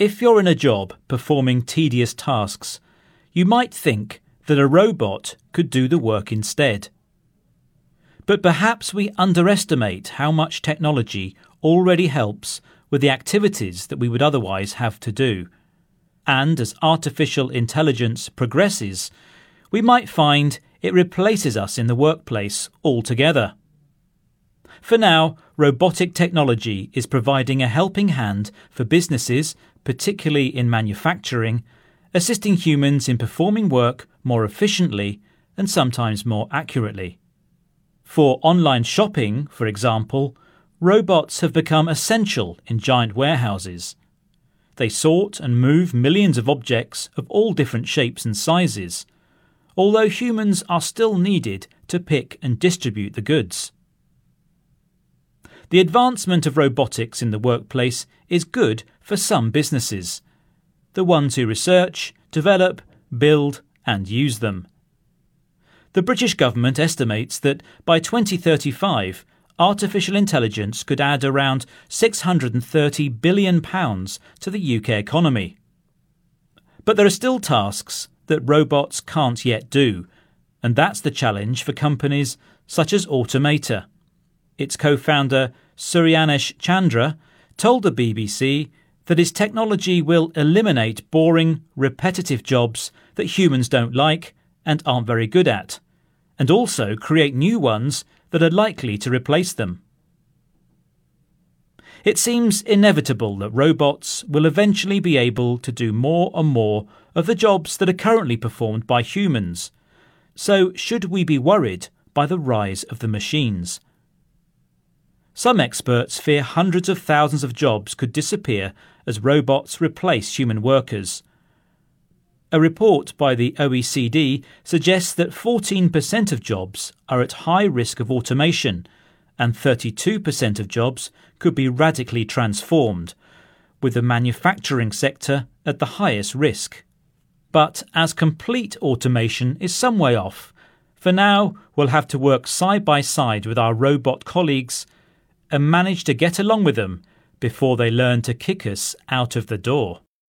If you're in a job performing tedious tasks, you might think that a robot could do the work instead. But perhaps we underestimate how much technology already helps with the activities that we would otherwise have to do. And as artificial intelligence progresses, we might find it replaces us in the workplace altogether. For now, robotic technology is providing a helping hand for businesses, particularly in manufacturing, assisting humans in performing work more efficiently and sometimes more accurately. For online shopping, for example, robots have become essential in giant warehouses. They sort and move millions of objects of all different shapes and sizes, although humans are still needed to pick and distribute the goods. The advancement of robotics in the workplace is good for some businesses, the ones who research, develop, build, and use them. The British government estimates that by 2035, artificial intelligence could add around £630 billion to the UK economy. But there are still tasks that robots can't yet do, and that's the challenge for companies such as Automata. Its co founder, Suryansh Chandra, told the BBC that his technology will eliminate boring, repetitive jobs that humans don't like and aren't very good at, and also create new ones that are likely to replace them. It seems inevitable that robots will eventually be able to do more and more of the jobs that are currently performed by humans. So, should we be worried by the rise of the machines? Some experts fear hundreds of thousands of jobs could disappear as robots replace human workers. A report by the OECD suggests that 14% of jobs are at high risk of automation, and 32% of jobs could be radically transformed, with the manufacturing sector at the highest risk. But as complete automation is some way off, for now we'll have to work side by side with our robot colleagues and manage to get along with them before they learn to kick us out of the door.